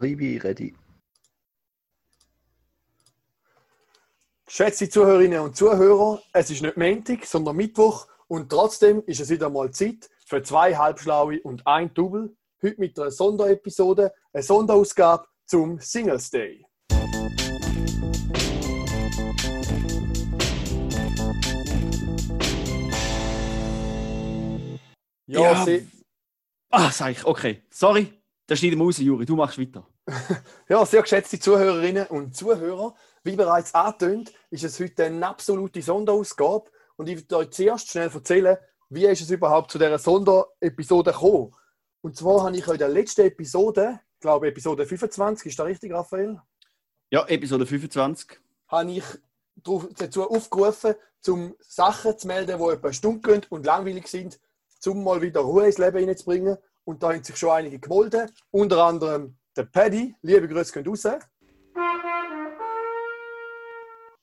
Ribi, ready. Geschätzte Zuhörerinnen und Zuhörer, es ist nicht Montag, sondern Mittwoch und trotzdem ist es wieder mal Zeit für zwei Halbschlaue und ein Double. Heute mit einer Sonderepisode, eine Sonderausgabe zum Singles Day. Ja, Ja, sie, Ah, sag ich, okay. Sorry, das schneiden wir raus, Juri. Du machst weiter. ja, sehr geschätzte Zuhörerinnen und Zuhörer, wie bereits angetönt, ist es heute eine absolute Sonderausgabe und ich werde euch zuerst schnell erzählen, wie ist es überhaupt zu dieser Sonderepisode gekommen. Und zwar habe ich in der letzten Episode, ich glaube Episode 25, ist das richtig, Raphael? Ja, Episode 25. habe ich dazu aufgerufen, um Sachen zu melden, die etwa Stunde gehen und langweilig sind, um mal wieder Ruhe ins Leben hineinzubringen. Und da haben sich schon einige gemeldet, unter anderem der Paddy. Liebe Grüße gehen raus.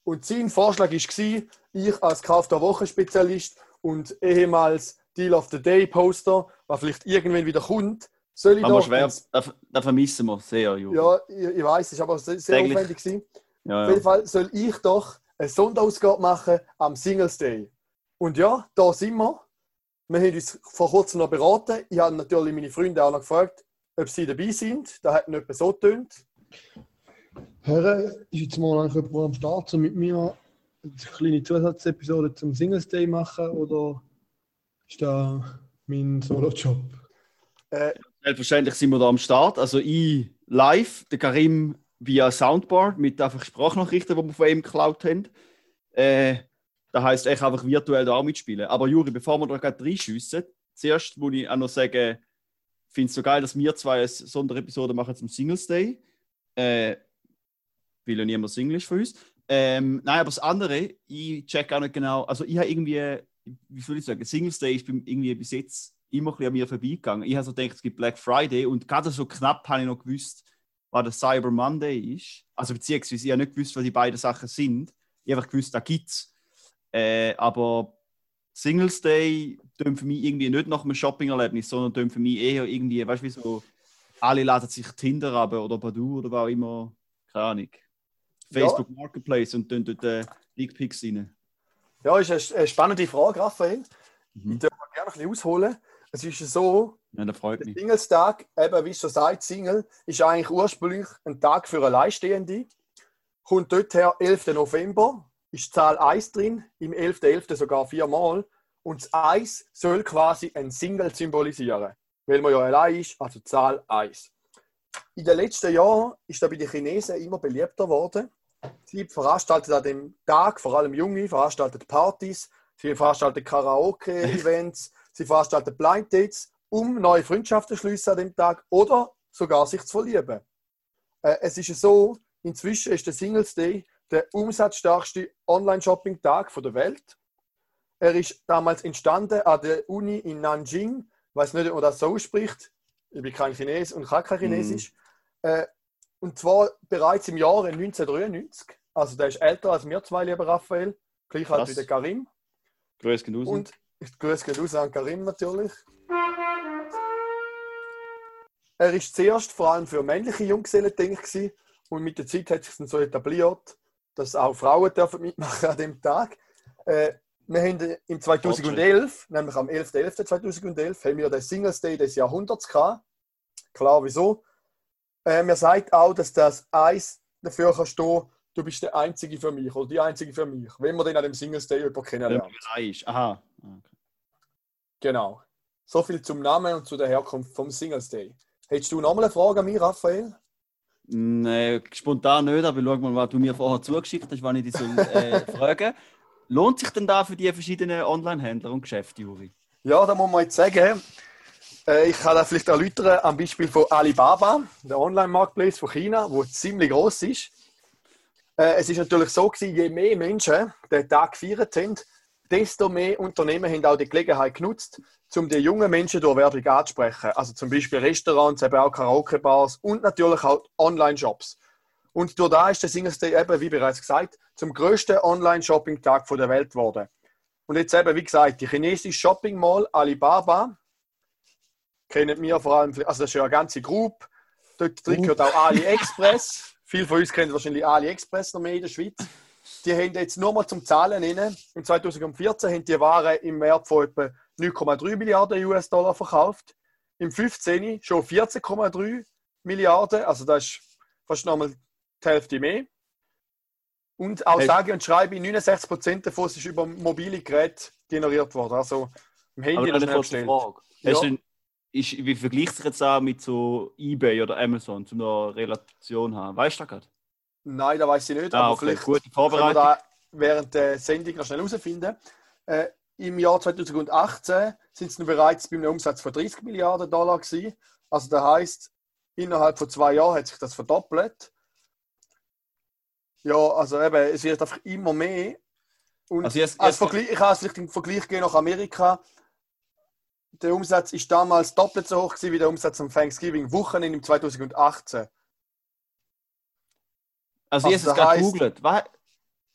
Und sein Vorschlag war, ich als Kauf der Woche Spezialist und ehemals Deal of the Day Poster, was vielleicht irgendwann wieder kommt, soll ich Aber doch schwer, ins- da, da vermissen wir sehr, Juri. Ja, ich, ich weiß, es war aber sehr, sehr Täglich. aufwendig. Gewesen. ja, Auf jeden ja. Fall soll ich doch eine Sonderausgabe machen am Singles Day. Und ja, da sind wir. Wir haben uns vor kurzem noch beraten. Ich habe natürlich meine Freunde auch noch gefragt, ob sie dabei sind. Da hat nicht so getönt. Hören, ist jetzt mal eigentlich jemand am Start, um mit mir eine kleine Zusatzepisode zum Singles Day machen oder ist das mein Solo-Job? Äh, Selbstverständlich sind wir da am Start. Also ich live, der Karim via Soundboard mit einfach Sprachnachrichten, die wir von ihm geklaut haben. Äh, das heisst, ich einfach virtuell da auch mitspielen. Aber Juri, bevor wir da gerade reinschiessen, zuerst muss ich auch noch sagen, ich finde es so geil, dass wir zwei eine Sonderepisode machen zum Singles Day. Äh, weil ja niemand Single ist von uns. Ähm, nein, aber das andere, ich check auch nicht genau, also ich habe irgendwie, wie soll ich sagen, Singles Day ist irgendwie bis jetzt immer ein bisschen an mir vorbeigegangen. Ich habe so gedacht, es gibt Black Friday und gerade so knapp habe ich noch gewusst, was der Cyber Monday ist. Also beziehungsweise ich habe nicht gewusst, was die beiden Sachen sind. Ich habe einfach gewusst, da gibt es. Äh, aber Singles Day tönt für mich irgendwie nicht nach einem Shopping-Erlebnis, sondern tönt für mich eher irgendwie, weißt du, wie so, alle laden sich Tinder ab oder Badoo oder was auch immer, keine Ahnung. Ja. Facebook Marketplace und tun dort äh, Dickpics rein. ja, ist eine, eine spannende Frage, Raphael. Mhm. Ich darf mal gerne ein bisschen ausholen. Es ist so, Ja, der. Singlestag, eben wie schon sagt, Single, ist eigentlich ursprünglich ein Tag für Alleinstehende. Kommt dort her 11. November, ist die Zahl 1 drin, im 11.11. sogar viermal. Und das 1 soll quasi ein Single symbolisieren, weil man ja allein ist, also Zahl 1. In den letzten Jahren ist das bei den Chinesen immer beliebter geworden. Sie veranstalten an dem Tag, vor allem Junge, veranstalten Partys, sie veranstalten Karaoke-Events, sie veranstalten Blind Dates, um neue Freundschaften zu schließen an dem Tag oder sogar sich zu verlieben. Äh, es ist so, inzwischen ist der Singles Day der umsatzstärkste Online-Shopping-Tag der Welt. Er ist damals entstanden an der Uni in Nanjing. Ich weiß nicht, ob man das so ausspricht. Ich bin kein Chines und kann kein Chinesisch. Äh, und zwar bereits im Jahre 1993. Also der ist älter als wir zwei, lieber Raphael. Gleich alt wie der Karim. Grüß gehen raus. Und ich grüße geht raus an Karim natürlich. Er ist zuerst vor allem für männliche Junggesellen gewesen und mit der Zeit hat sich dann so etabliert, dass auch Frauen dürfen mitmachen an dem Tag. Äh, wir haben im 2011, nämlich am 11.11.2011, haben wir den Singles Day des Jahrhunderts gehabt. Klar, wieso? Äh, mir sagt auch, dass das Eis dafür kann stehen, du bist der Einzige für mich oder die Einzige für mich, wenn man den an dem Singles Day jemanden Wenn kennenlernt. man ist. Aha. Ah, okay. Genau. So viel zum Namen und zu der Herkunft vom Singles Day. Hättest du noch mal eine Frage an mich, Raphael? Nee, spontan nicht, aber schau mal, was du mir vorher zugeschickt hast, wann ich dich soll, äh, fragen Lohnt sich denn da für die verschiedenen Online-Händler und Geschäfte, Juri? Ja, da muss man jetzt sagen, äh, ich kann das vielleicht erläutern am Beispiel von Alibaba, der Online-Marktplatz von China, wo ziemlich groß ist. Äh, es ist natürlich so gewesen, je mehr Menschen den Tag gefeiert haben, desto mehr Unternehmen haben auch die Gelegenheit genutzt, um die jungen Menschen durch Werbung anzusprechen. Also zum Beispiel Restaurants, eben auch Karaoke-Bars und natürlich auch Online-Shops. Und durch da ist der Singles Day eben, wie bereits gesagt, zum größten Online-Shopping-Tag der Welt geworden. Und jetzt eben, wie gesagt, die chinesische Shopping Mall Alibaba kennen wir vor allem, also das ist ja eine ganze Gruppe. Dort drin gehört auch AliExpress. Viele von uns kennen wahrscheinlich AliExpress noch mehr in der Schweiz. Die haben jetzt nur mal zum Zahlen rein. Im 2014 haben die Waren im Wert von etwa 9,3 Milliarden US-Dollar verkauft. Im 15 schon 14,3 Milliarden. Also das ist fast nochmal die Hälfte mehr. Und auch Hey. sage und schreibe, 69% davon ist über mobile Geräte generiert worden. Also im Handy Aber oder eine. Frage. Ja. Denn, ist, wie vergleicht sich jetzt auch mit so eBay oder Amazon, um eine Relation zu haben? Weißt du das gerade? Nein, da weiß ich nicht, Ah, aber okay. vielleicht Gute können wir Vorbereitung. da während der Sendung noch schnell herausfinden. Äh, Im Jahr 2018 sind es noch bereits bei einem Umsatz von 30 Milliarden Dollar gewesen. Also das heißt, innerhalb von zwei Jahren hat sich das verdoppelt. Ja, also eben, es wird einfach immer mehr. Und Also jetzt- als jetzt- Vergleich, ich kann es vielleicht im Vergleich gehen nach Amerika. Der Umsatz ist damals doppelt so hoch gewesen wie der Umsatz am Thanksgiving-Wochenende im 2018. Also, ich also habe es das gerade. Was?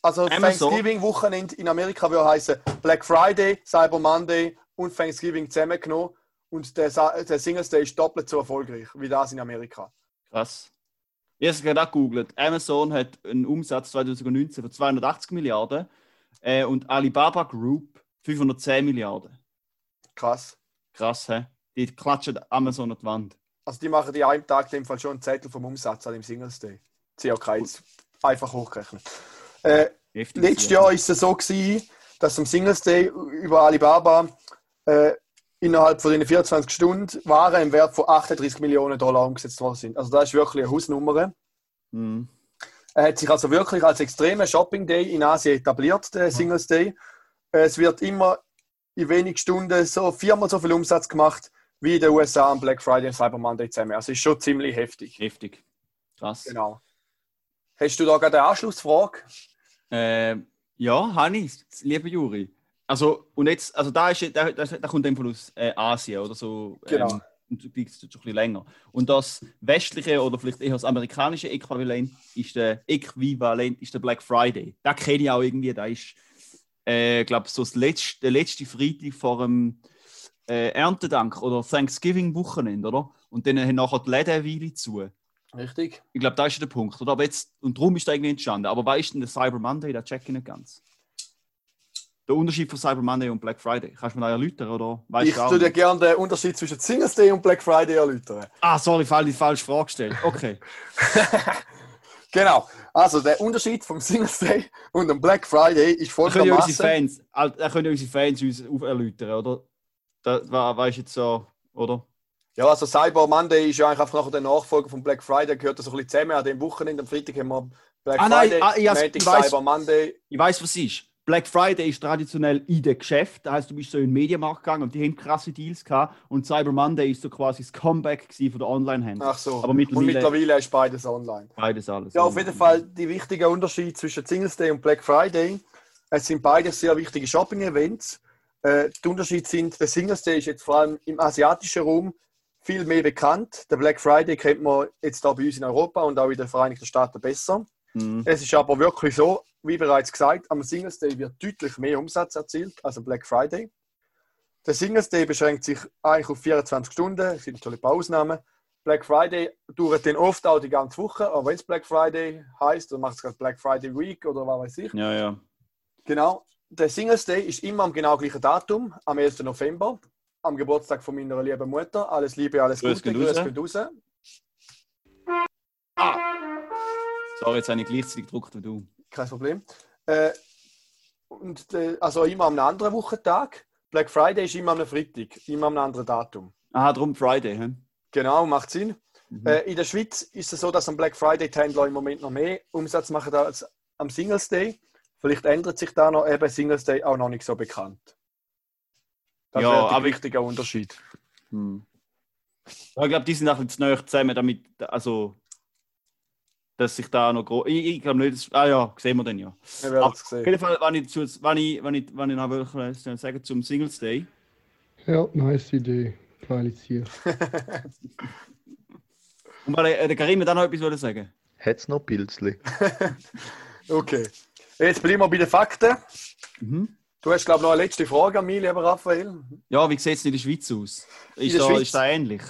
Also. Thanksgiving-Wochenende in Amerika würde heißen Black Friday, Cyber Monday und Thanksgiving zusammengenommen. Und der, der Singles Day ist doppelt so erfolgreich wie das in Amerika. Krass. Ich habe es gerade auch gegoogelt. Amazon hat einen Umsatz 2019 von 280 Milliarden äh, und Alibaba Group 510 Milliarden. Krass. Krass, hä? Die klatschen Amazon an die Wand. Also die machen die einen Tag in dem Fall schon einen Zettel vom Umsatz an dem Singles Day. COK jetzt einfach hochgerechnet. Äh, letztes Jahr ist es so gewesen, dass am Singles Day über Alibaba äh, innerhalb von den 24 Stunden Waren im Wert von 38 Millionen Dollar umgesetzt worden sind. Also das ist wirklich eine Hausnummer. Mhm. Er hat sich also wirklich als extremer Shopping Day in Asien etabliert, der Singles Day. Es wird immer in wenigen Stunden so viermal so viel Umsatz gemacht wie in den USA am Black Friday und Cyber Monday zusammen. Also ist schon ziemlich heftig. Heftig. Krass. Genau. Hast du da gerade eine Anschlussfrage? Äh, ja, habe ich, liebe Juri. Also, und jetzt, also da, ist, da, da, da kommt einfach aus äh, Asien oder so. Genau. Ähm, und du liegst schon ein bisschen länger. Und das westliche oder vielleicht eher das amerikanische Äquivalent ist der Äquivalent ist der Black Friday. Da kenne ich auch irgendwie. Da ist, äh, glaube so das letzte, der letzte Freitag vor dem äh, Erntedank oder Thanksgiving-Wochenende, oder? Und dann haben nachher die Läden eine Weile zu. Richtig. Ich glaube, da ist der Punkt. Oder? Aber jetzt, und darum ist da irgendwie entstanden. Aber ist denn der Cyber Monday? Da check ich nicht ganz. Der Unterschied von Cyber Monday und Black Friday. Kannst du mir da erläutern? Oder weißt Ich du würde dir gerne den Unterschied zwischen Singles Day und Black Friday erläutern. Ah, sorry, die falsche Frage gestellt. Okay. Genau. Also der Unterschied vom Singles Day und dem Black Friday ist folgendermaßen. Da können ja unsere Fans uns erläutern, oder? Da wa- weißt du jetzt so, oder? Ja, also Cyber Monday ist ja eigentlich einfach nachher der Nachfolger von Black Friday, gehört das so ein bisschen zusammen. An dem Wochenende, am Freitag haben wir Black Ah, nein, Friday, ah, ich Montag ich weiss. Cyber Monday. Ich weiß, was es ist. Black Friday ist traditionell in den Geschäft. Das heißt, du bist so in den Medienmarkt gegangen und die haben krasse Deals gehabt. Und Cyber Monday ist so quasi das Comeback von der Online-Händler. Ach so. Aber mittlerweile- Und mittlerweile ist beides online. Beides alles. Ja, auf jeden Fall die wichtigen Unterschied zwischen Singles Day und Black Friday. Es sind beide sehr wichtige Shopping-Events. Äh, die Unterschiede sind, der Singles Day ist jetzt vor allem im asiatischen Raum viel mehr bekannt. Der Black Friday kennt man jetzt da bei uns in Europa und auch in den Vereinigten Staaten besser. Mhm. Es ist aber wirklich so, wie bereits gesagt, am Singles Day wird deutlich mehr Umsatz erzielt als am Black Friday. Der Singles Day beschränkt sich eigentlich auf 24 Stunden, es sind natürlich ein paar Ausnahmen. Black Friday dauert dann oft auch die ganze Woche, aber wenn es Black Friday heißt, dann macht es gerade Black Friday Week oder was weiß ich. Ja, ja. Genau. Der Singles Day ist immer am genau gleichen Datum, am 11. November, am Geburtstag von meiner lieben Mutter. Alles Liebe, alles Grüß Gute, gehen raus. Grüß gehen raus. Sorry, jetzt habe ich gleichzeitig gedruckt wie du. kein Problem. Äh, und äh, also immer am anderen Wochentag. Black Friday ist immer am Freitag, immer am anderen Datum. Aha, drum Friday. Hä? Genau, macht Sinn. Mhm. Äh, in der Schweiz ist es so, dass am Black Friday die Händler im Moment noch mehr Umsatz machen als am Singles Day. Vielleicht ändert sich da noch eben Singles Day auch noch nicht so bekannt. Das Ja, aber ich- wichtige Unterschied. Hm. Ja, ich glaube, die sind ein bisschen zu nahe zusammen, damit, also, dass sich da noch groß. Ich, ich glaube nicht, dass, ah ja, sehen wir dann ja. Wir werden es Auf jeden Fall, wenn ich, zu, wenn ich, wenn ich, wenn ich noch will, sagen zum Singles Day. Ja, nice Idee. Geile Ziel. Und weil äh, der Karim hat auch noch etwas sagen. Hat's noch Pilzli? Okay. Jetzt bleiben wir bei den Fakten. Mhm. Du hast, glaube ich, noch eine letzte Frage an mich, lieber Raphael. Ja, wie sieht es in der Schweiz aus? Ist, der da, Schweiz? ist da ähnlich?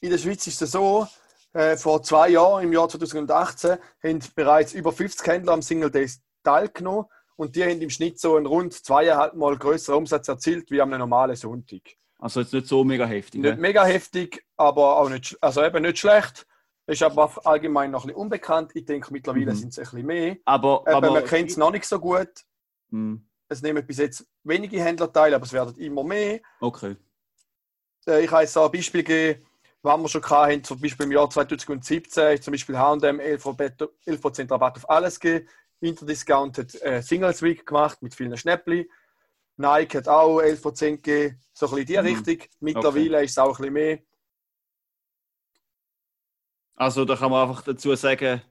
In der Schweiz ist es so, Äh, vor zwei Jahren, im Jahr 2018, haben bereits über 50 Händler am Single Days teilgenommen und die haben im Schnitt so einen rund zweieinhalb Mal größeren Umsatz erzielt wie am normalen Sonntag. Also jetzt nicht so mega heftig. Nicht Ne? mega heftig, aber auch nicht, also eben nicht schlecht. Ist aber allgemein noch ein bisschen unbekannt. Ich denke, mittlerweile Mhm. sind es ein bisschen mehr. Aber, Eben, aber man kennt es noch nicht so gut. Hm, Es nehmen bis jetzt wenige Händler teil, aber es werden immer mehr. okay. Äh, Ich jetzt auch ein Beispiel gegeben, was wir schon hatten, zum Beispiel im Jahr 2017, hat zum Beispiel H&M 11%, 11 Rabatt auf alles gegeben. Interdiscount hat äh, Singles Week gemacht mit vielen Schnäppli. Nike hat auch 11% gegeben, so ein bisschen in die Mhm. Richtung. Mittlerweile ist es auch ein bisschen mehr. Also da kann man einfach dazu sagen,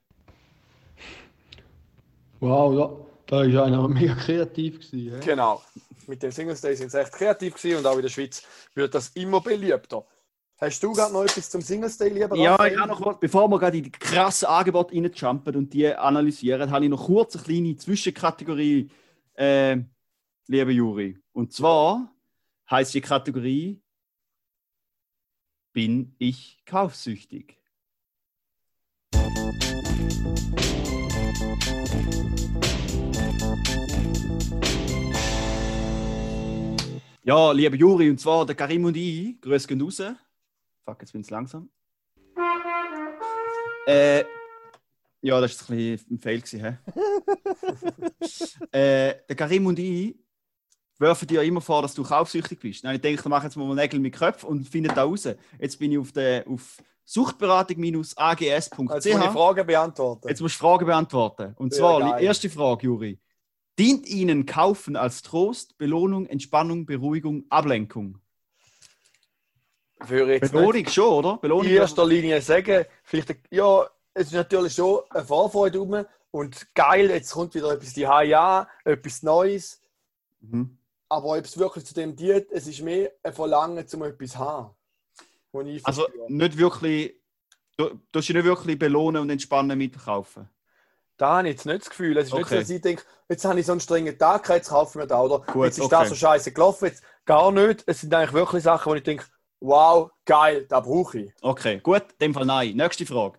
Wow, da, da ist einer mega kreativ gewesen. hä? Genau. Mit dem Singles Day sind sie echt kreativ gewesen und auch in der Schweiz wird das immer beliebter. Hast du gerade noch etwas zum Singles Day, lieber ja, ich habe noch kurz, bevor wir gerade in die krassen Angebote reinjumpen und die analysieren, habe ich noch kurz eine kleine Zwischenkategorie, äh, liebe Juri. Und zwar heißt die Kategorie Bin ich kaufsüchtig? Ja, liebe Juri, und zwar der Karim und ich, grüß gehen raus. Fuck, jetzt bin ich langsam. Äh, ja, das war ein bisschen ein Fail. Gewesen, äh, der Karim und ich werfen dir immer vor, dass du kaufsüchtig bist. Dann ich denke, ich mache jetzt mal Nägel mit Köpfen und finde da raus. Jetzt bin ich auf, der, auf suchtberatung-ags.ch. Jetzt muss ich Fragen beantworten. Jetzt musst du Fragen beantworten. Und Sehr zwar, geil. die erste Frage, Juri. Dient Ihnen Kaufen als Trost, Belohnung, Entspannung, Beruhigung, Ablenkung? Würde jetzt Belohnung schon, oder? Belohnung in erster Linie sagen, vielleicht, ja, es ist natürlich schon eine Vorfreude rum und geil, jetzt kommt wieder etwas die ja, etwas Neues. Mhm. Aber ob es wirklich zu dem dient, es ist mehr ein Verlangen, um etwas zu haben. Also nicht wirklich, du, du hast dich nicht wirklich belohnen und entspannen mit kaufen. Da habe ich jetzt nicht das Gefühl. Es ist nicht so, Okay. dass ich denke, jetzt habe ich so einen strengen Tag, jetzt kaufe ich mir da. Oder Gut, jetzt ist okay. das so scheiße gelaufen. Jetzt gar nicht. Es sind eigentlich wirklich Sachen, wo ich denke, wow, geil, da brauche ich. Okay, gut, in dem Fall nein. Nächste Frage.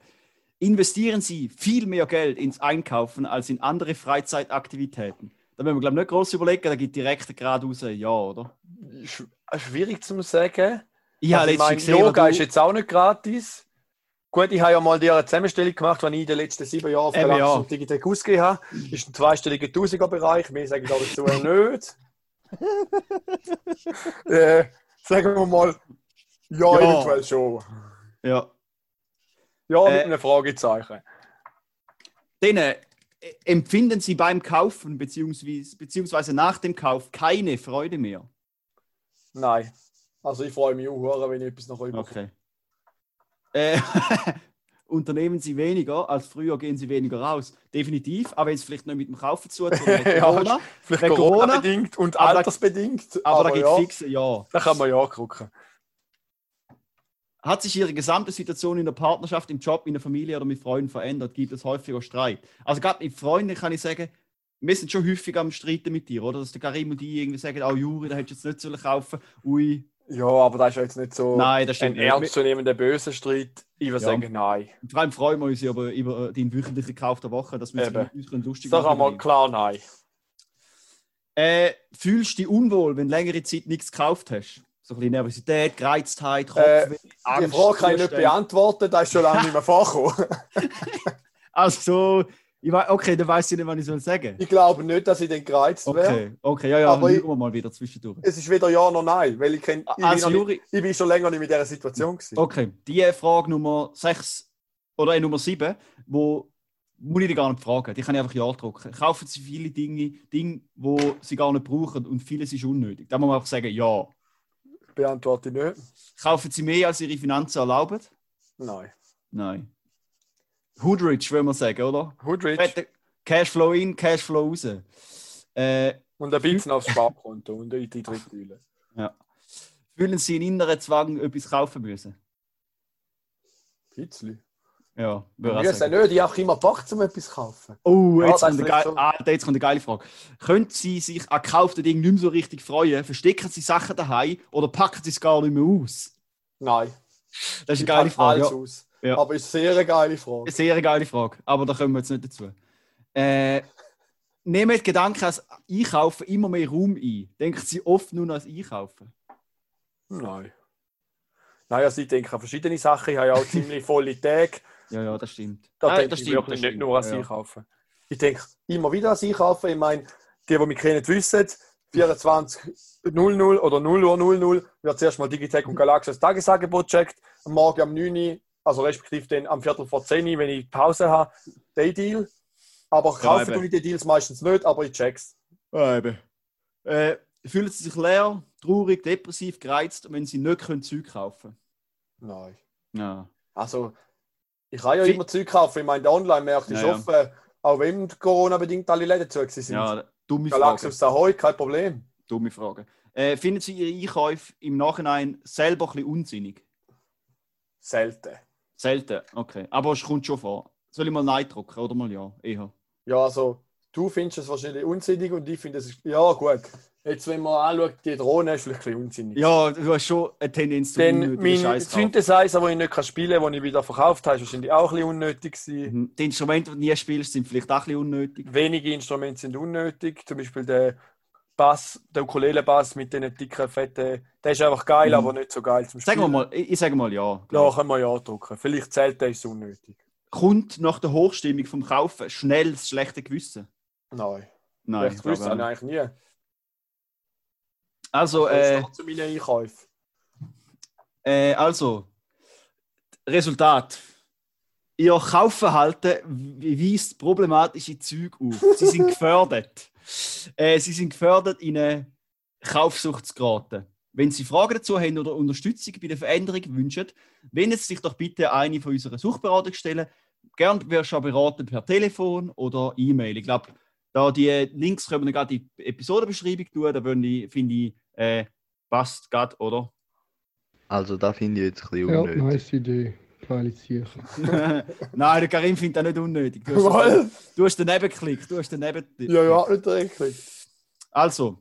Investieren Sie viel mehr Geld ins Einkaufen als in andere Freizeitaktivitäten? Da müssen wir, glaube ich, nicht groß überlegen, da gibt direkt geradeaus ein Ja, oder? Sch schwierig zu sagen. Ich habe also, ich letztens gesehen, Yoga wo ist du- jetzt auch nicht gratis. Gut, ich habe ja mal dir eine Zusammenstellung gemacht, die ich in den letzten sieben Jahren auf Galaxis ja. und Digitec ausgegeben habe. Ist ein zweistelliger Tausiger-Bereich. Mehr sage ich dazu nicht. äh, sagen wir mal, ja, Ja. eventuell schon. Ja. Ja, mit Äh, einem Fragezeichen. Dann äh, empfinden Sie beim Kaufen beziehungsweise, beziehungsweise nach dem Kauf keine Freude mehr. Nein. Also ich freue mich auch, wenn ich etwas noch über. Okay. Äh, unternehmen Sie weniger als früher, gehen Sie weniger raus. Definitiv, aber jetzt vielleicht nicht mit dem Kaufen zu tun, Ja, Corona. Vielleicht Corona, Corona-bedingt und aber altersbedingt. aber, da gibt es ja, fixe Ja. da kann man ja gucken. Hat sich Ihre gesamte Situation in der Partnerschaft, im Job, in der Familie oder mit Freunden verändert? Gibt es häufiger Streit? Also gerade mit Freunden kann ich sagen, wir sind schon häufig am Streiten mit dir, oder? Dass der Karim und ich irgendwie sagen, oh Juri, da hättest du jetzt nicht sollen kaufen Ui, Ja, aber das ist ja jetzt nicht so nein, das ein ernstzunehmender böser Streit. Ich würde Ja. sagen, nein. Vor allem freuen wir uns ja über, den wöchentlichen Kauf der Woche, dass wir uns Eben. mit uns können lustig Sag machen einmal können. klar nein. Äh, fühlst du dich unwohl, wenn du längere Zeit nichts gekauft hast? So ein bisschen Nervosität, Gereiztheit, Äh, Kopfweh, Die Angst, Frage kann ich nicht Zustände. beantworten, das ist schon lange nicht mehr vorgekommen. Also, ich weiß, okay, dann weiß ich nicht, was ich soll sagen. Ich glaube nicht, dass ich dann gereizt wäre. Okay, okay, ja, ja, Aber ich- wir mal wieder zwischendurch. Es ist weder ja noch nein, weil ich, kenn, ich, bin, Also, noch Juri, nicht, ich bin schon länger nicht mit dieser Situation gewesen. okay, die Frage Nummer 6 oder äh, Nummer 7, wo muss ich dir gar nicht fragen, die kann ich einfach ja drücken. Kaufen Sie viele Dinge, Dinge, die Sie gar nicht brauchen und vieles ist unnötig. Da muss man einfach sagen, ja. Beantworte ich nicht. Kaufen Sie mehr, als Ihre Finanzen erlauben? Nein. Nein. Hoodrich, will man sagen, oder? Hoodrich Fette Cashflow in, Cashflow raus. Äh, und ein bisschen aufs Sparkonto und in die Dritteile. fühlen Sie einen inneren Zwang, etwas kaufen müssen? Bisschen. Ja, würde Ich ich sagen. nicht, ich habe immer Bock, um etwas zu kaufen. Oh, Ja, jetzt, das kommt eine schon. ah, jetzt kommt eine geile Frage. Können Sie sich an gekauften Dingen nicht mehr so richtig freuen? Verstecken Sie Sachen daheim oder packen Sie es gar nicht mehr aus? Nein. Das ist Ich eine geile pack Frage. alles Ja. aus. Ja. Aber ist eine sehr geile Frage. Eine sehr geile Frage, aber da kommen wir jetzt nicht dazu. Äh, nehmen die Gedanken als Einkaufen immer mehr Raum ein? Denken Sie oft nur als Einkaufen? Nein. Nein, also ich denke an verschiedene Sachen. Ich habe ja auch ziemlich volle Tage. Ja, ja, das stimmt. Da Nein, denke das ich stimmt, wirklich das nicht stimmt. nur ans Ja. Einkaufen. Ich denke immer wieder ans Einkaufen. Ich meine, die, die mich kennen, wissen, 24.00 oder 0 Uhr 00 wird zuerst mal Digitech und Galaxy das Tagesangebot checkt. Am Morgen um 9 Uhr, also respektive dann am Viertel vor 10 Uhr, wenn ich Pause habe, den Deal. Aber kaufen tue ich die Deals meistens nicht, aber ich check's. Ja, eben. Äh, fühlen Sie sich leer, traurig, depressiv, gereizt, wenn Sie nicht können Zeug kaufen Nein. Ja. Also, ich kann ja Wie- immer Zeug kaufen. Ich meine, der Online-Märkte ist Ja, ja. offen, auch wenn Corona-bedingt alle Läden zu sind. ja, dumme Frage. aus Ahoy, kein Problem. Dumme Frage. Äh, finden Sie Ihre Einkäufe im Nachhinein selber ein bisschen unsinnig? Selten. Selten, okay. Aber es kommt schon vor. Soll ich mal Nein drucken oder mal Ja? Eher. Ja, also, du findest es wahrscheinlich unsinnig und ich finde es. Ja, gut. Jetzt, wenn man anschaut, die Drohne ist vielleicht ein bisschen unsinnig. Ja, du hast schon eine Tendenz zu Dann unnötigen mein. Synthesizer, den ich nicht spielen kann, den ich wieder verkauft habe, ist wahrscheinlich auch ein bisschen unnötig. gewesen. Mhm. Die Instrumente, die du nie spielst, sind vielleicht auch ein bisschen unnötig. Wenige Instrumente sind unnötig. Zum Beispiel der Bass, der Ukulele-Bass mit den dicken, fetten. Der ist einfach geil, Mhm. aber nicht so geil zum Sagen wir Spielen. mal, ich, ich sage mal Ja. Ja, können wir ja drücken. Vielleicht zählt der ist unnötig. Kommt nach der Hochstimmung vom Kaufen schnell das schlechte Gewissen? Nein. Nein. Echt gewusst glaub habe ich eigentlich nie. Also, äh, zu meinen Einkäufen. Äh, also, Resultat. Ihr Kaufverhalten weist problematische Züge auf. Sie sind gefördert. Äh, sie sind gefördert, in eine Kaufsucht zu geraten. Wenn Sie Fragen dazu haben oder Unterstützung bei der Veränderung wünschen, wenden Sie sich doch bitte an eine von unseren Suchberatungsstellen. Gern wirst du auch beraten per Telefon oder E-Mail. Ich glaube, da die Links können wir gerade in die Episodenbeschreibung tun. Da finde ich, äh, passt gerade, oder? Also, da finde ich jetzt ein bisschen Ja, unnötig. nice Idee. Geile Sicher. Nein, der Karim findet das nicht unnötig. Du hast, Weil, du hast daneben geklickt. Du hast daneben ja, ja, nicht richtig. Also,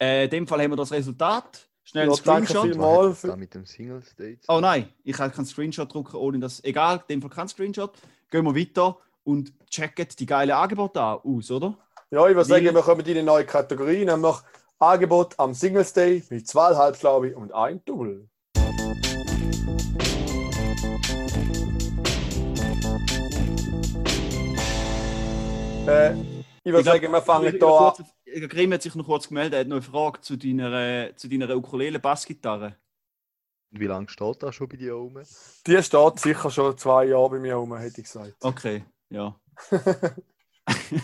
äh, in dem Fall haben wir das Resultat. Schnell Ja, ein Screenshot. Da mit dem Single State. Oh nein, ich kann keinen Screenshot drucken, ohne das. Egal, in dem Fall kein Screenshot. Gehen wir weiter und checken die geile Angebote an- aus, oder? Ja, ich würde sagen, wir kommen in eine neue Kategorie, nämlich Angebot am Singles Day mit zwei Halbschlaube und ein Double. Äh, ich würde sagen, wir fangen hier an. Karim hat sich noch kurz gemeldet, er hat noch eine Frage zu deiner, äh, zu deiner Ukulele-Bassgitarre. Wie lange steht das schon bei dir oben? Die steht sicher schon zwei Jahre bei mir rum, hätte ich gesagt. Okay, ja. in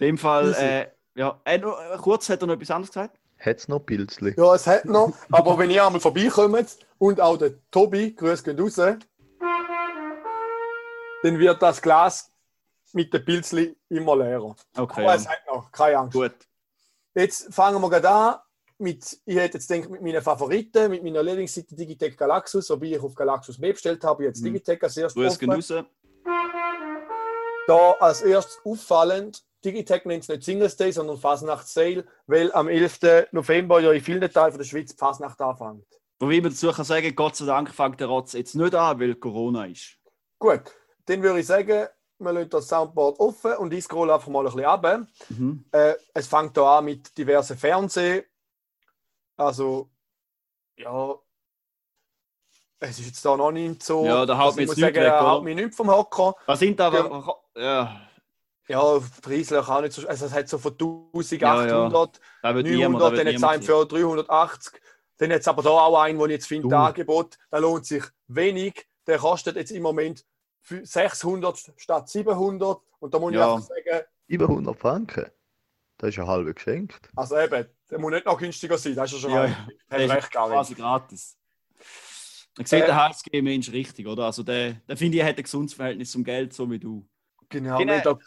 dem Fall, äh, ja, äh, äh, kurz hat er noch etwas anderes gesagt. Hat es noch Pilzli? Ja, es hat noch, aber wenn ihr einmal vorbeikommt und auch der Tobi, grüß gehen raus, dann wird das Glas mit den Pilzli immer leerer. Okay, Aber es hat noch, keine Angst. gut. Jetzt fangen wir gerade an. Mit, ich hätte jetzt gedacht, mit meinen Favoriten, mit meiner Lieblingsseite Digitech Galaxus, wobei ich auf Galaxus mehr bestellt habe, jetzt Mhm. Digitech als erstes. Grüß raus. Da als erstes auffallend, Digitech nennt es nicht Singles Day, sondern Fasnacht Sale, weil am 11. November ja in vielen Teilen der Schweiz die Fasnacht anfängt. Wobei man dazu kann sagen, Gott sei Dank fängt der Rotz jetzt nicht an, weil Corona ist. Gut, dann würde ich sagen, wir lassen das Soundboard offen und ich scroll einfach mal ein bisschen runter. Mhm. Äh, es fängt hier an mit diversen Fernseh. Also, ja. Es ist jetzt da noch nicht so. Ja, da haut muss jetzt sagen, weg, haut mich nicht vom Hocker. Was sind da aber. Ja, Ja, preislich auch nicht so. Also, es hat so von 1800, Ja, ja. da wird 900, niemand. Da dann jetzt einen niemand für 380. Dann jetzt aber da auch einen, wo ich jetzt finde, Angebot, der lohnt sich wenig. Der kostet jetzt im Moment 600 statt 700. Und da muss Ja. ich einfach sagen, Über 100 Franken? Das ist ja halb geschenkt. also eben, der muss nicht noch günstiger sein. Das ist ja schon Ja, mal- ja. Recht, quasi gratis. Man sieht, Äh, der HSG-Mensch richtig, oder? Also, der, der finde ich, hat ein gesundes Verhältnis zum Geld, so wie du. Genau, Genau. da-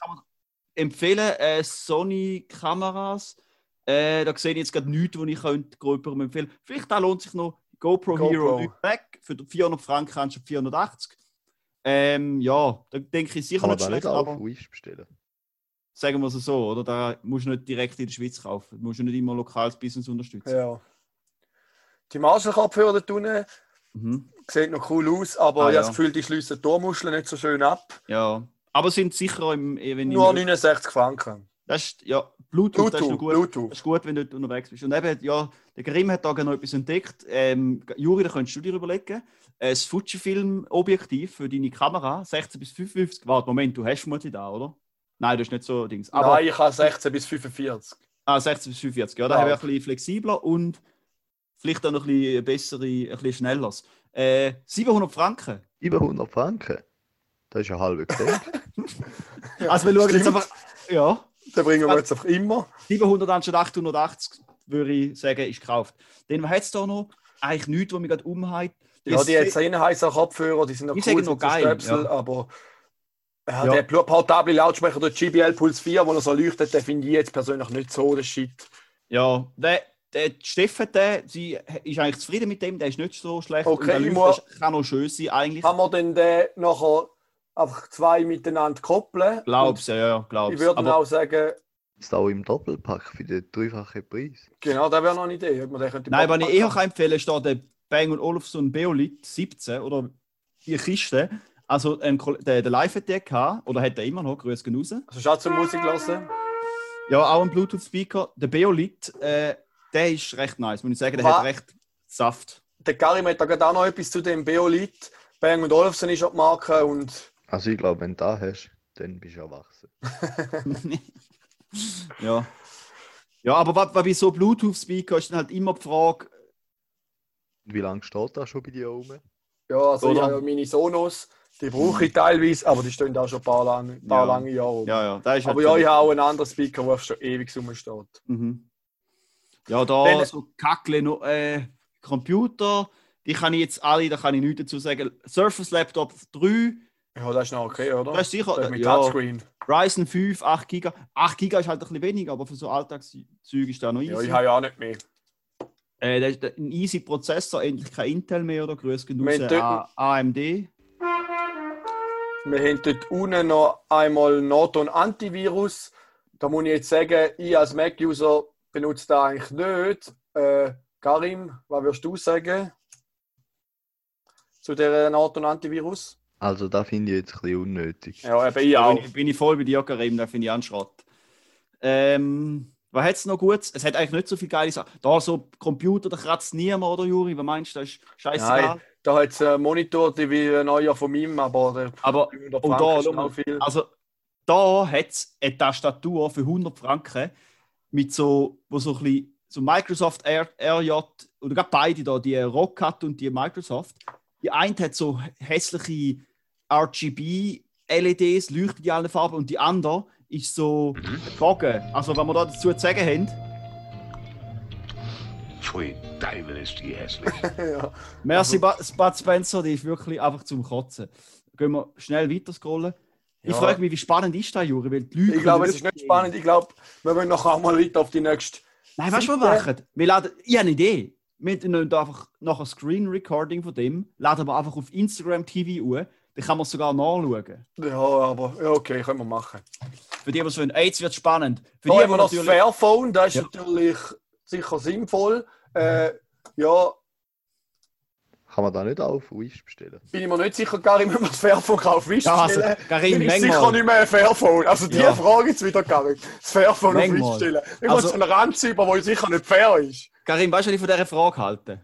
Empfehlen äh, Sony-Kameras. Äh, da sehe ich jetzt gerade nichts, was ich könnte jemandem empfehlen Vielleicht da lohnt sich noch GoPro, GoPro. Hero 3 Black. Für 400 Franken kannst du 480. Ähm, ja, da denke ich sicher Kann man nicht da nicht schlecht, auf aber Wish bestellen? sagen wir es so, oder? Da musst du nicht direkt in der Schweiz kaufen. Du musst nicht immer lokales Business unterstützen. Ja. Die Marshall-Kopfhörer da unten, Mhm. sieht noch cool aus, aber Ah, ich ja. habe das Gefühl, die schließen die Tormuscheln nicht so schön ab. Ja. Aber sind sicher im. eh, Wenn Nur ich, 69 Franken. Das ist, ja, Bluetooth, das ist Bluetooth, gut. Bluetooth. Das ist gut, wenn du unterwegs bist. Und eben, ja, der Grimm hat da noch etwas entdeckt. Ähm, Juri, da könntest du dir überlegen. Ein Fujifilm-Objektiv für deine Kamera, 16 bis 55. Warte, Moment, du hast vermutlich da, oder? Nein, das ist nicht so Dings. Aber, Nein, ich habe 16 bis 45. Ah, 16 bis 45. Ja, da Ja. habe ich ein bisschen flexibler und vielleicht auch noch ein bisschen bessere, ein bisschen schnelleres. Äh, 700 Franken. 700 Franken. Das ist ja halb gesenkt. Also, wir schauen jetzt Stimmt. einfach. Ja, Den bringen wir jetzt einfach immer. 700 anstatt 880 würde ich sagen, ist gekauft. Dann hat es da noch eigentlich nichts, was mich gerade umhaut. Ja, die jetzt heißen Kopfhörer, die sind noch cool, noch geil, Stöpsel, ja. aber ja, Ja. der portable Lautsprecher, der GBL Puls 4, wo er so leuchtet, den finde ich jetzt persönlich nicht so der Shit. Ja, der, der Steffen, der, sie ist eigentlich zufrieden mit dem, der ist nicht so schlecht. Okay, und der ich muss- kann auch schön sein, eigentlich. Kann man denn den nachher einfach zwei miteinander koppeln? Glaub's, ja, ja, Und glaub's. Ich würde dann Aber auch sagen, Ist auch im Doppelpack für den dreifachen Preis. genau, das wäre noch eine Idee. man den könnte nein, was ich eher kann empfehlen kann, ist da der Bang Olufsen Beolit 17 oder die Kiste. Also ein, Koll- der, der Live-Attack hat, oder hat er immer noch, grüß raus. Also schon zum Musik hören. Ja, auch ein Bluetooth-Speaker. Der Beolit, äh, der ist recht nice, muss ich sagen. Der Was? hat recht Saft. Der Karim hat da gerade auch noch etwas zu dem Beolit. Bang und Olufsen ist auch die Marke und Also ich glaube, wenn du das hast, dann bist du erwachsen. ja. Ja, aber was, was bei so Bluetooth-Speaker ist dann halt immer die Frage, wie lange steht das schon bei dir oben? ja, also ich habe ja meine Sonos, die brauche ich teilweise, aber die stehen auch schon ein paar, lang, ein paar Ja. lange Jahre rum. ja, ja, da ist Aber halt ja, ich habe auch einen anderen Speaker, der schon ewig rumsteht. Mhm. Ja, da Wenn- so Kackle noch, äh, Computer, die kann ich jetzt alle, da kann ich nichts dazu sagen. Surface Laptop 3, Ja, das ist noch okay, oder? das ist sicher, Das mit ja, Touchscreen. Ryzen 5, 8 GB. 8 GB ist halt ein bisschen weniger, aber für so Alltagszeug ist da noch easy. Ja, ich habe ja auch nicht mehr. äh, das ist ein easy Prozessor, endlich kein Intel mehr oder grüß genug AMD. Wir haben dort unten noch einmal Norton Antivirus. Da muss ich jetzt sagen, ich als Mac-User benutze das eigentlich nicht. Äh, Karim, was würdest du sagen zu der Norton Antivirus? Also da finde ich jetzt ein bisschen unnötig. Ja, eben ich Da auch. bin, ich, bin ich voll bei dir, Karim, da finde ich einen Schrott. Ähm, was hat es noch gut? Es hat eigentlich nicht so viel geile Sachen. Da so Computer, da kratzt niemand, oder Juri? Was meinst du? Das ist scheißegal. Nein, da hat es einen Monitor, der wie ein neuer von meinem, aber der Aber 300 und da, ist auch viel. also da hat es eine Tastatur für 100 Franken mit so, wo so ein bisschen so Microsoft R, RJ, oder gerade beide da, die Rock hat und die Microsoft. Die eine hat so hässliche RGB-LEDs, leuchtet in allen Farben, und die andere ist so Bogen. Also, wenn wir da dazu zu sagen haben, Pfui, Teufel ist die hässlich. ja. merci Ba- Bud Spencer, die ist wirklich einfach zum Kotzen. Gehen wir schnell weiter scrollen. Ich Ja. frage mich, wie spannend ist das, Juri? Weil die Leute Ich glaube, es ist nicht spannend. Ich glaube, wir müssen noch einmal weiter auf die nächste. Nein, weißt du, was wir machen? Wir laden, ich habe eine Idee. Wir nehmen einfach nach einem Screen Recording von dem, laden wir einfach auf Instagram TV an, dann kann man es sogar nachschauen. Ja, aber ja, okay, können wir machen. Für die, die es wollen, ey, jetzt wird spannend. Für Da die, haben wir die noch das. Fairphone, das ist Ja. natürlich sicher sinnvoll. Äh, ja, Kann man da nicht auf Wish bestellen? bin ich mir nicht sicher, Karim, wenn wir das Fairphone auf Wish Ja, also, bestellen. Karim, bin ich manchmal. sicher nicht mehr ein Fairphone. Also die Ja. Frage jetzt wieder, Karim. Das Fairphone auf Wish Manchmal. bestellen. Ich Also- muss einen Ranz über, der sicher nicht fair ist. Karim, weißt du, was ich von dieser Frage halte?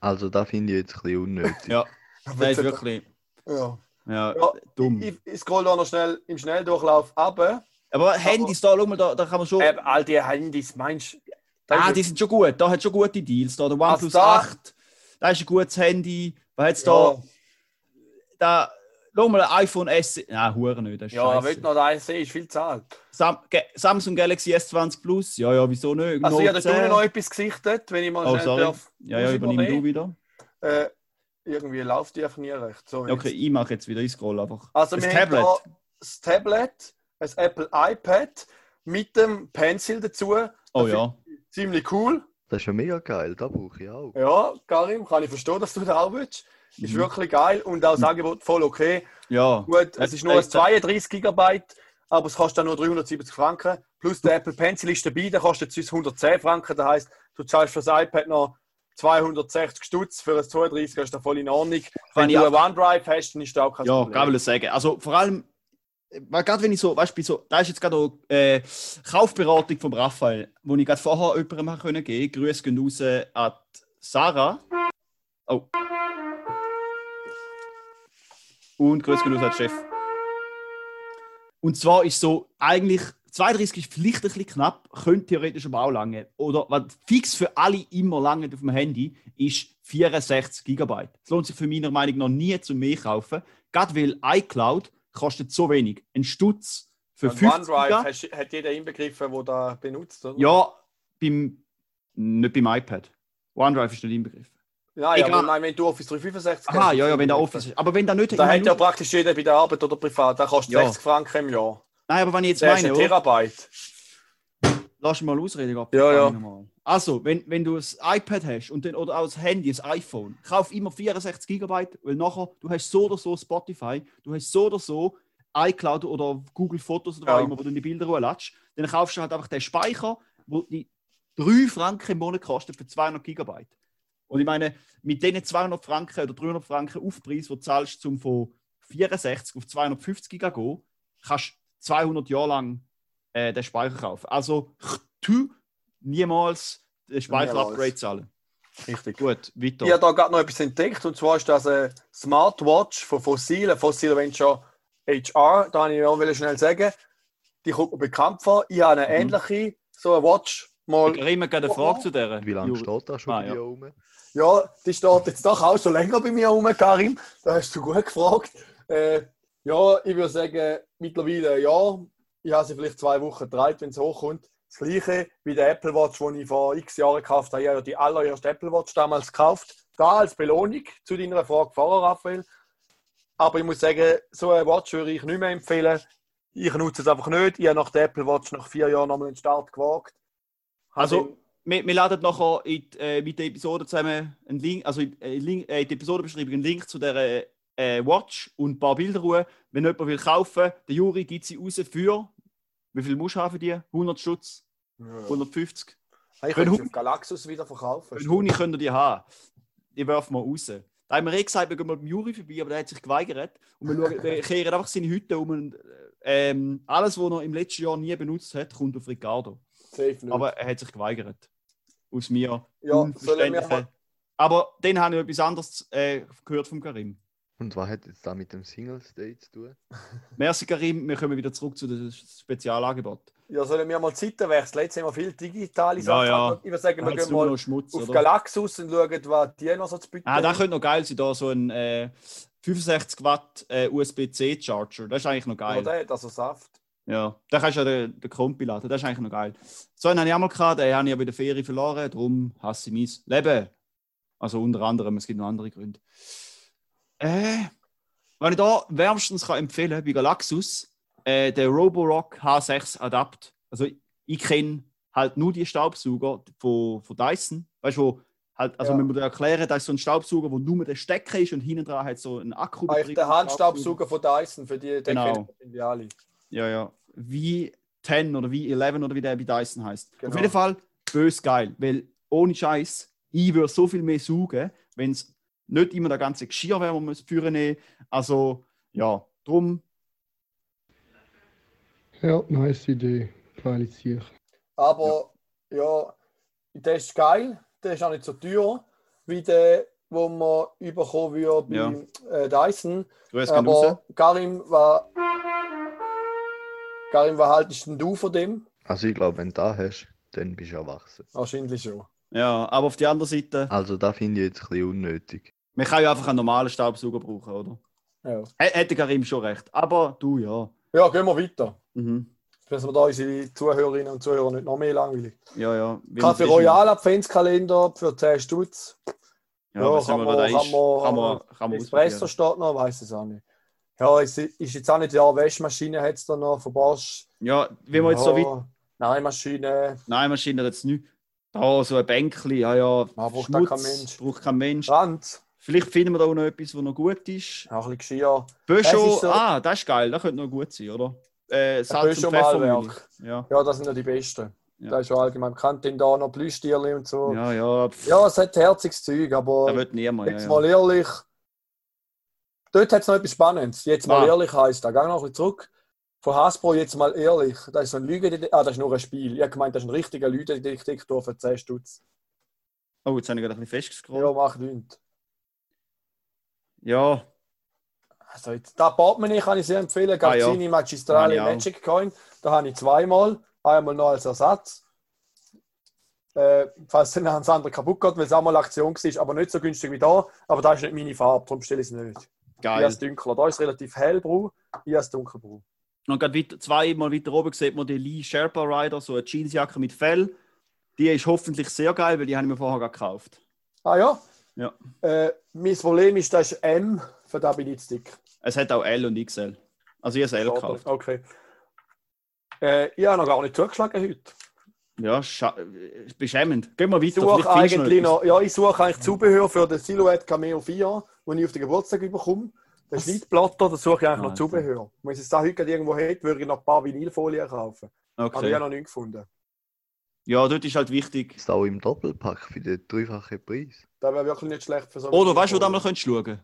Also da finde ich jetzt ein bisschen unnötig. Ja, das ist wirklich Ja. ja, Ja, dumm. Ich, ich scroll da noch schnell im Schnelldurchlauf ab. Aber Handys, da, schau mal, da, da kann man schon. Äh, all die Handys, meinst du? ah, die sind schon gut. Da hat schon gute Deals. Da, der OnePlus Also da- 8, da ist ein gutes Handy. Was hat's ja, da? Da, schau mal, ein iPhone S. Nein, Hure nicht. Das ist ja, scheisse. wenn noch da sehen, ist viel Zahlt. Sam Samsung Galaxy S20 Plus, ja, ja, wieso nicht? Also, ich Note habe da 10. noch etwas gesichtet, wenn ich mal Oh, sorry. darf. Ja, ja, ich übernimm du wieder. Äh, irgendwie läuft die einfach nie recht. So, Okay, ich mache jetzt wieder, ich scroll einfach. Also das wir Tablet. haben da das Tablet, ein Apple iPad mit dem Pencil dazu. Oh Das ja. Ziemlich cool. Das ist ja mega geil, da brauche ich auch. Ja, Karim, kann ich verstehen, dass du da auch willst. Ist Mhm. wirklich geil und auch das Angebot voll okay. Ja. Gut, Das es ist nur ein heisst, 32 GB, aber es kostet dann nur 370 Franken. Plus der Apple Pencil ist dabei, der kostet sonst 110 Franken. Das heisst, du zahlst für das iPad noch 260 Stutz für ein 32 ist da voll in Ordnung. Wenn Wenn du einen OneDrive hast, dann ist das auch kein Ja, Problem. kann ich sagen. Also vor allem, äh, weil gerade wenn ich so, weißt du, so, da ist jetzt gerade auch äh, Kaufberatung vom Raphael, wo ich gerade vorher jemandem können geben. Grüße gehen raus an Sarah. Oh. Und Grüße gehen raus an Chef. Und zwar ist so, eigentlich 32 ist vielleicht ein bisschen knapp, könnte theoretisch aber auch lange. Oder was fix für alle immer lange auf dem Handy ist 64 GB. Es lohnt sich für meiner Meinung nach nie zu mehr kaufen. Gerade weil iCloud kostet so wenig. Ein Stutz für Und 50 OneDrive hat jeder inbegriffen, der da benutzt, oder? Ja, beim, nicht beim iPad. OneDrive ist nicht inbegriffen. Nein, ja, aber nein, wenn du Office 365 Aha, hast, ja, ja, ist wenn der. Office ist. Aber wenn da nicht. Da hat ja praktisch jeder bei der Arbeit oder privat. Der kostet Ja. 60 Franken im Jahr. Nein, aber wenn ich jetzt Der ist meine, ein oder? Terabyte. Lass mal ausreden. Gott, Ja, ja. nochmal. Also, wenn, wenn du ein iPad hast und dann, oder auch ein Handy, ein iPhone, kauf immer 64 GB, weil nachher, du hast so oder so Spotify, du hast so oder so iCloud oder Google Fotos oder Ja. was immer, wo du die Bilder hochlädst, dann kaufst du halt einfach den Speicher, wo die 3 Franken im Monat kostet für 200 GB. Und ich meine, mit diesen 200 Franken oder 300 Franken Aufpreis, wo du zahlst, um von 64 auf 250 GB zu gehen, kannst du 200 Jahre lang äh, den Speicher kaufen. Also, du niemals Speicher-Upgrade zahlen. Richtig. Gut, weiter. Ich habe da gerade noch etwas entdeckt und zwar ist das eine Smartwatch von Fossil. Fossil schon HR, da wollte ich auch will schnell sagen. Die kommt mir bekannt vor. Ich habe eine Mhm. ähnliche, so eine Watch mal. Ich habe immer eine Frage zu der. Wie lange steht das schon Ah, bei ja. dir rum? Ja, die steht jetzt doch auch schon länger bei mir rum, Karim. Da hast du gut gefragt. Äh, ja, ich würde sagen, mittlerweile Jahr. Ich habe sie vielleicht zwei Wochen getragen, wenn es hochkommt. Das gleiche wie der Apple Watch, die ich vor x Jahren gekauft habe. Ich habe ja die allererste Apple Watch damals gekauft. Da als Belohnung zu deiner Frage vorher, Raphael. Aber ich muss sagen, so eine Watch würde ich nicht mehr empfehlen. Ich nutze es einfach nicht. Ich habe nach der Apple Watch nach vier Jahren nochmal einen Start gewagt. Also, den- wir, wir laden nachher in, die, äh, mit der Episode zusammen einen Link, also in, äh, Link, äh, in die Episodenbeschreibung einen Link zu der äh, Watch und ein paar Bilder ruhen. Wenn jemand will kaufen, der Juri gibt sie raus für. Wie viel musst du haben für die? 100 Stutz? Ja. 150? Ich Wenn könnte Hu- sie auf Galaxus wieder verkaufen. Einen Huni könnt ihr die haben. Die werfen wir raus. Da haben wir eh gesagt, wir gehen mal beim Juri vorbei, aber der hat sich geweigert. Und wir, schauen, wir kehren einfach seine Hütte um. Und, ähm, alles, was er im letzten Jahr nie benutzt hat, kommt auf Ricardo. Safe nicht. Aber er hat sich geweigert. Aus mir. ja, sollen wir unverständlichen- mal, Aber dann habe ich etwas anderes äh, gehört vom Karim. Und was hat jetzt da mit dem Singles Day zu tun? Merci, Karim. Wir kommen wieder zurück zu dem Spezialangebot. ja, sollen wir mal Zeiten wechseln? Jetzt haben wir viele digitale Ja, Sachen. ja. Ich würde sagen, wir gehen mal Schmutz. auf Oder? Galaxus und schauen, was die noch so zu bieten Ah, da haben. könnte noch geil sein. Da so ein äh, 65 Watt äh, USB-C-Charger. Das ist eigentlich noch geil. Oder der hat also Saft. Ja, da kannst du ja den, den Kompi laden, das ist eigentlich noch geil. So einen habe ich auch mal gehabt, den habe ich ja bei der Ferie verloren, darum hasse ich mein Leben. Also unter anderem, es gibt noch andere Gründe. Äh, wenn ich da wärmstens kann empfehlen bei Galaxus, äh, der Roborock H6 Adapt. Also ich, ich kenne halt nur die Staubsauger von, von Dyson, weißt du, halt, also Ja. wenn man dir erklären, das ist so ein Staubsauger, wo nur der Stecker ist und hinten dran hat so ein Akku. Eigentlich der Handstaubsauger von Dyson, für die, Genau. kennen wahrscheinlich alle. Ja, ja. Wie 10 oder wie 11 oder wie der bei Dyson heißt. Genau. Auf jeden Fall bös geil, weil ohne Scheiß, ich würde so viel mehr saugen, wenn es nicht immer der ganze Geschirr wäre, wo man es führen nehmen. Also, ja, drum, Ja, nice Idee. Geile Ziel. Aber ja. der ist geil. Der ist auch nicht so teuer wie der, wo man überkommen würde bei Ja. äh, Dyson. grüß gehen raus. Aber Karim war. Karim, was haltest denn du von dem? Also ich glaube, wenn du das hast, dann bist du erwachsen. Wahrscheinlich schon. Ja, aber auf die andere Seite, Also da finde ich jetzt ein bisschen unnötig. Man kann ja einfach einen normalen Staubsauger brauchen, oder? Ja. Hätte Karim schon recht. Aber du, ja. ja, gehen wir weiter. Mhm. Dass wir da unsere Zuhörerinnen und Zuhörer nicht noch mehr langweilig. Ja, ja. Kaffee Royal Adventskalender für 10 Stutz. Ja, Ja, kann man- da kann ist, man- kann man, kann man Espresso steht noch, weiß es auch nicht. Ja, es ist jetzt auch nicht, ja, Wäschmaschine hat es da noch von Bosch. Ja, wenn wir jetzt so weit Nein, Maschine. Nein, Maschine jetzt nicht. Da, so ein Bänkchen, ja, ja. Ah, braucht auch kein Mensch. Braucht kein Mensch. Rand. Vielleicht finden wir da auch noch etwas, was noch gut ist. Ja, ein bisschen Es ist so- ah, das ist geil, das könnte noch gut sein, oder? Äh, Salz und. Pfeffermühle. Ja. Ja, das sind ja die besten. Ja. Das ist ja allgemein bekannt, denn da noch Plüschtierli und so. Ja, Ja, ja, pff, es hat herziges Zeug, aber da wird niemand. Ja, jetzt ja. mal ehrlich, dort hat es noch etwas Spannendes. Jetzt mal Ah. ehrlich heisst, da geh noch ein bisschen zurück. Von Hasbro jetzt mal ehrlich, das ist so ein Lügendetektor, ah, das ist nur ein Spiel. Ich habe gemeint, das ist ein richtiger Lügendetektor für 10 Stutz. Oh, jetzt habe ich gerade ein bisschen Ja, festgescrollt. macht nichts. Ja, Also jetzt, da Portemonnaie kann ich sehr empfehlen. Ah, ja. Gazzini Magistrale ich auch. Magic Coin. Da habe ich zweimal. Einmal noch als Ersatz. Äh, falls dann ans andere kaputt geht, weil es auch mal Aktion war, aber nicht so günstig wie da. Aber da ist nicht meine Farbe, darum stelle ich es nicht. Ich geil. es dunkler. Da ist es relativ hellbrau, ich es dunkelbrau. Und gerade weiter, zweimal weiter oben sieht man den Lee Sherpa Rider, so eine Jeansjacke mit Fell. Die ist hoffentlich sehr geil, weil die habe ich mir vorher gekauft. Ah ja? Ja. Äh, mein Problem ist, das ist M, für da bin ich zu dick. Es hat auch L und XL. Also ich habe L gekauft. Okay. Äh, ich habe noch gar nicht zugeschlagen heute. Ja, beschämend. Gehen wir Ich weiter. suche findest du eigentlich noch, ja, ich suche eigentlich Zubehör für den Silhouette Cameo 4, den ich auf den Geburtstag bekomme. Den Was? Schnittblatter, da suche ich eigentlich noch Ah, Zubehör. Wenn ich es da heute irgendwo hätte, würde ich noch ein paar Vinylfolien kaufen. Aber ich Okay. habe noch nichts gefunden. Ja, dort ist halt wichtig. Ist auch im Doppelpack für den dreifachen Preis. Das wäre wirklich nicht schlecht für so Oder weißt du, wo du Vinylfolien. einmal könntest schauen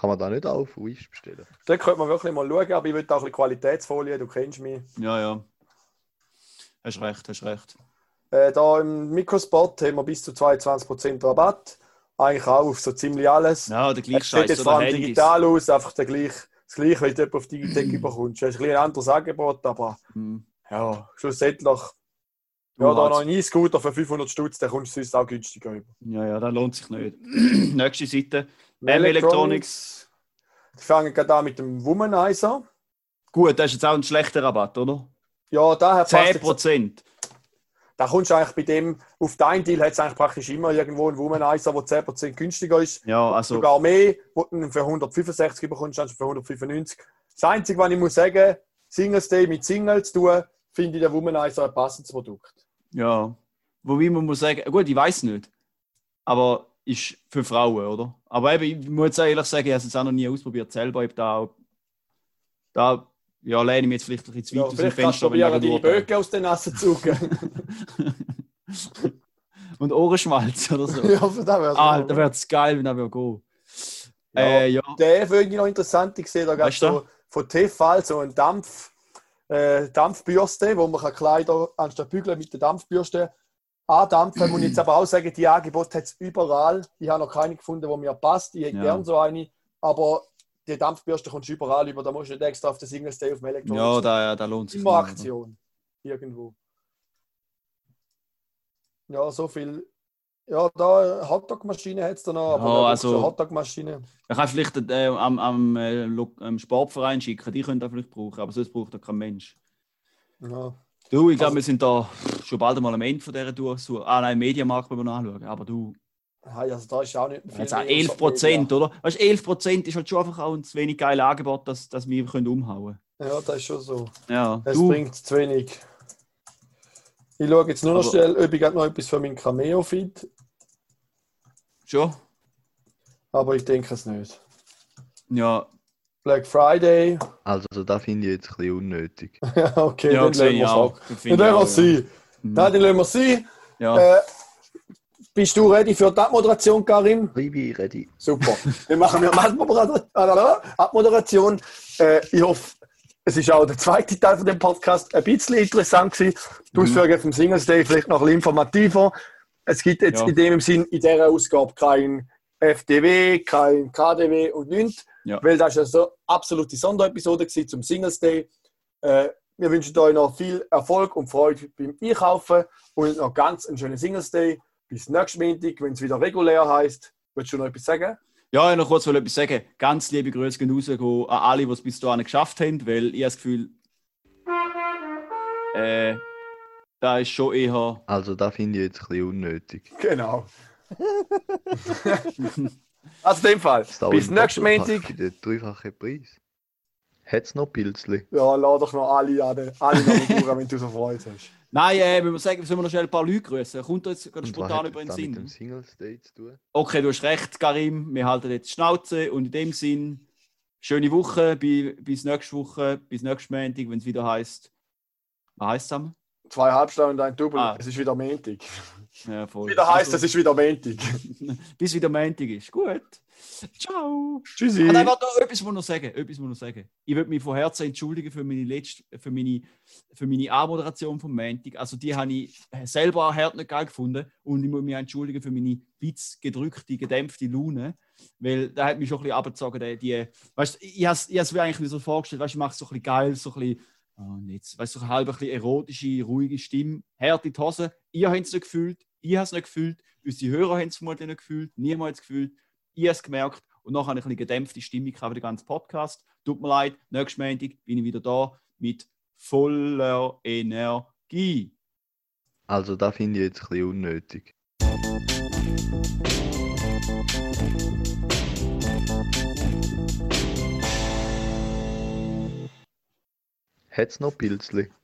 Kann man da nicht auch auf Wish bestellen? Da könnte man wirklich mal schauen, aber ich will auch ein bisschen Qualitätsfolien, du kennst mich. Ja, ja. Hast recht, hast recht. Äh, da im Mikrospot haben wir bis zu 22% Rabatt. Eigentlich auch auf so ziemlich alles. Ja, der gleiche sieht Scheiß jetzt oder vor allem Handys. digital aus, einfach der gleich, das gleiche, wenn du jemanden auf Digitec bekommst. Das ist ein, bisschen ein anderes Angebot, aber Hm. Ja, schlussendlich, Du ja, da noch ein E-Scooter für 500 Stutz, den kommst du sonst auch günstiger über. Ja, ja, das lohnt sich nicht. Nächste Seite. M Electronics. Die fangen gerade an mit dem Womanizer. Gut, das ist jetzt auch ein schlechter Rabatt, oder? Ja, daher passt jetzt, 10%. da kommst du eigentlich bei dem, auf deinen Deal hat es eigentlich praktisch immer irgendwo einen Womanizer, der 10% günstiger ist. Ja, also. sogar mehr, wo du für 165 bekommst, anstatt für 195. Das Einzige, was ich muss sagen, Singles Day mit Single zu tun, finde ich der Womanizer ein passendes Produkt. Ja. Wobei man muss sagen, gut, ich weiß nicht. Aber ist für Frauen, oder? Aber eben, ich muss jetzt ehrlich sagen, ich habe es jetzt auch noch nie ausprobiert selber. Ich hab da. Da ja, lehne ich mich jetzt vielleicht ein bisschen zu Ja, weit aus dem Fenster. probieren, deine urteile. Böcke aus den Nassen zu. Und Ohrenschmalz oder so. ja, für das wäre Ah, da wäre es geil, wenn er würde gehen. Ja. Äh, ja. Der finde ich noch interessant. Ich sehe da gerade so von Tefal so ein Dampf, äh, Dampfbürste, wo man kann Kleider anstatt bügeln mit der Dampfbürste andampfen. Muss ich jetzt aber auch sagen, die Angebote hat es überall. Ich habe noch keine gefunden, die mir passt. Ich hätte Ja. gern so eine, aber die Dampfbürste kommst du überall über. Da musst du nicht extra auf den Single Stay auf dem Elektronik. Ja, da, da lohnt sich. Immer Aktion. Irgendwo. Ja, so viel. Ja, da Hotdog-Maschine hat es da noch, aber Ja, also- so Hotdog-Maschine. Ich kann vielleicht äh, am, am, äh, am Sportverein schicken, die können da vielleicht brauchen, aber sonst braucht da kein Mensch. Ja. Du, ich glaube, Also- wir sind da schon bald einmal am Ende von dieser Tour. Ah nein, Mediamarkt müssen wir noch anschauen. Aber du, also da ist auch nicht viel jetzt auch mehr 11 so Prozent, oder? Weißt du, 11 Prozent ist halt schon einfach auch ein zu wenig geiles Angebot, dass, dass wir können umhauen Media. Ja, das ist schon so. Ja, Es du, bringt zu wenig. Ich schaue jetzt nur noch Aber- schnell, ob ich noch etwas für meinen Cameo finde, schon? aber ich denke es nicht. Ja, Black Friday. Also, da finde ich jetzt ein bisschen unnötig. Ja, okay, ja dann lassen ich wir es auch. Das Dann ich lassen wir es sein. Nein, dann lassen wir es sein. Ja. Äh, bist du ready für die Abmoderation, Karim? Ribi, ready. Super. Dann machen wir Abmoderation. Äh, ich hoffe, es ist auch der zweite Teil von dem Podcast ein bisschen interessant gewesen. Die Mhm. Ausführungen vom Singles Day vielleicht noch ein bisschen informativer. Es gibt jetzt Ja. in dem Sinn in dieser Ausgabe kein FDW, kein KDW und nichts, Ja. weil das ist eine so absolute Sonderepisode zum Singles Day. Äh, wir wünschen euch noch viel Erfolg und Freude beim Einkaufen und noch ganz einen schönen Singles Day. Bis nächsten Montag, wenn es wieder regulär heißt. Willst du noch etwas sagen? Ja, ich noch kurz etwas sagen. Ganz liebe Grüße gehen raus an alle, die es bis dahin geschafft haben, weil ich habe das Gefühl, äh, da ist schon eher. Also, da finde ich jetzt ein bisschen unnötig. Genau. also in dem Fall. Bis nächsten Montag. Für den dreifachen Preis. Hat es noch Pilzli? Ja, lade doch noch alle an, alle noch mit durch, wenn du so Freude hast. Nein, äh, wenn wir sagen, sollen wir noch schnell ein paar Leute grüßen? Kommt da jetzt gerade spontan über den das dann mit dem Sinn? Singles Day zu tun? Okay, du hast recht, Karim. Wir halten jetzt die Schnauze und in dem Sinn, schöne Woche, bi- bis nächste Woche, bis nächsten Montag, wenn es wieder heißt Was heisst zusammen? Zwei Halbstunden und ein Double. Ah. Es ist wieder Montag. Ja, voll. Wieder heisst, Also, es ist wieder Montag. Bis wieder Montag ist. Gut. Ciao. Tschüssi. Ah, nein, warte, noch, etwas muss ich noch sagen. Etwas muss noch sagen. Ich würde mich von Herzen entschuldigen für meine, letzte, für meine, für meine Anmoderation vom Montag. Also die habe ich selber hart nicht geil gefunden. Und ich muss mich entschuldigen für meine Witz gedrückte, gedämpfte Laune. Weil da hat mich schon ein bisschen abgezogen. Die, die, weißt, ich habe es mir eigentlich so vorgestellt, weißt, ich mache es so ein bisschen geil, so ein bisschen, und jetzt, weißt, so halb ein bisschen erotische, ruhige Stimme, hart in die Hose. Ihr habt es nicht gefühlt, ich habe es nicht gefühlt, unsere Hörer haben es vermutlich nicht gefühlt, es gefühlt, ich habe es gemerkt und nachher habe ich ein bisschen gedämpfte Stimmung für den ganzen Podcast. Tut mir leid, nächstes Montag bin ich wieder da mit voller Energie. Also, da finde ich jetzt ein bisschen unnötig. Hat's noch Pilzli?